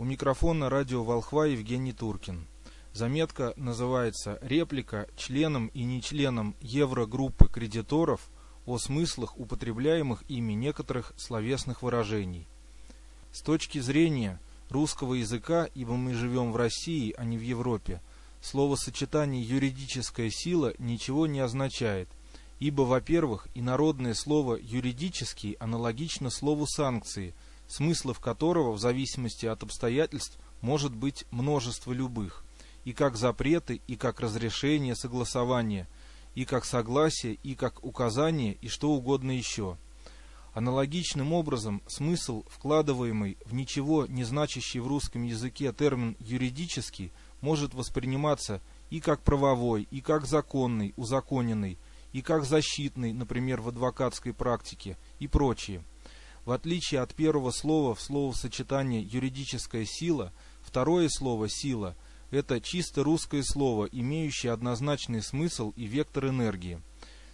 У микрофона радио «Волхва» Евгений Туркин. Заметка называется «Реплика членам и нечленам Еврогруппы кредиторов о смыслах употребляемых ими некоторых словесных выражений». С точки зрения русского языка, ибо мы живем в России, а не в Европе, словосочетание «юридическая сила» ничего не означает, ибо, во-первых, инородное слово «юридический» аналогично слову «санкции», смыслов которого в зависимости от обстоятельств может быть множество любых, и как запреты, и как разрешение, согласование, и как согласие, и как указание, и что угодно еще. Аналогичным образом смысл, вкладываемый в ничего не значащий в русском языке термин «юридический», может восприниматься и как правовой, и как законный, узаконенный, и как защитный, например, в адвокатской практике, и прочее. В отличие от первого слова в словосочетании «юридическая сила», второе слово «сила» – это чисто русское слово, имеющее однозначный смысл и вектор энергии,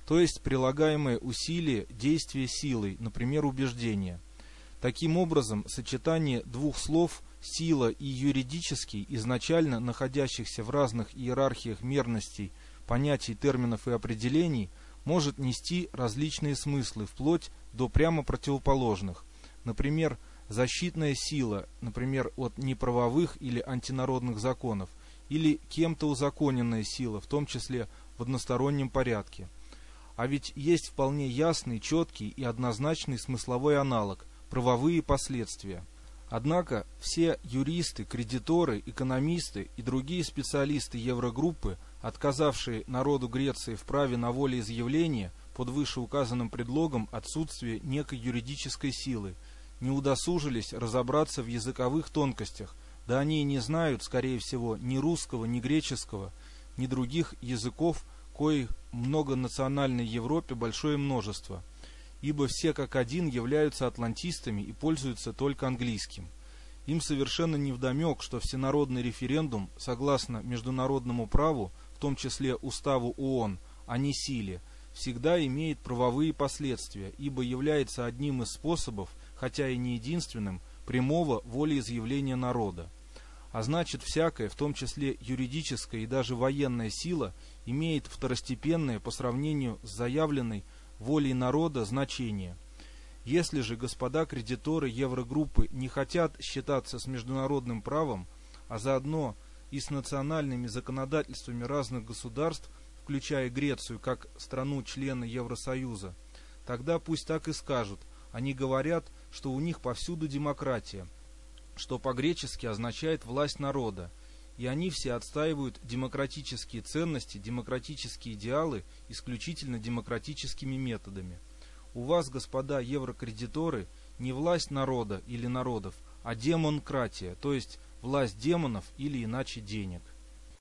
то есть прилагаемое усилие действия силой, например, убеждение. Таким образом, сочетание двух слов «сила» и «юридический», изначально находящихся в разных иерархиях мерностей, понятий, терминов и определений – может нести различные смыслы, вплоть до прямо противоположных. Например, защитная сила, например, от неправовых или антинародных законов, или кем-то узаконенная сила, в том числе в одностороннем порядке. А ведь есть вполне ясный, четкий и однозначный смысловой аналог – правовые последствия. Однако все юристы, кредиторы, экономисты и другие специалисты Еврогруппы отказавшие народу Греции в праве на волеизъявление под вышеуказанным предлогом отсутствия некой юридической силы, не удосужились разобраться в языковых тонкостях, да они и не знают, скорее всего, ни русского, ни греческого, ни других языков, коих многонациональной Европе большое множество, ибо все как один являются атлантистами и пользуются только английским. Им совершенно невдомек, что всенародный референдум, согласно международному праву, том числе Уставу ООН, а не силе, всегда имеет правовые последствия, ибо является одним из способов, хотя и не единственным, прямого волеизъявления народа. А значит, всякая, в том числе юридическая и даже военная сила, имеет второстепенное по сравнению с заявленной волей народа значение. Если же господа кредиторы Еврогруппы не хотят считаться с международным правом, а заодно и с национальными законодательствами разных государств, включая Грецию как страну-члена Евросоюза, тогда пусть так и скажут. Они говорят, что у них повсюду демократия, что по-гречески означает «власть народа», и они все отстаивают демократические ценности, демократические идеалы исключительно демократическими методами. У вас, господа еврокредиторы, не власть народа или народов, а демонкратия, то есть власть демонов или иначе денег.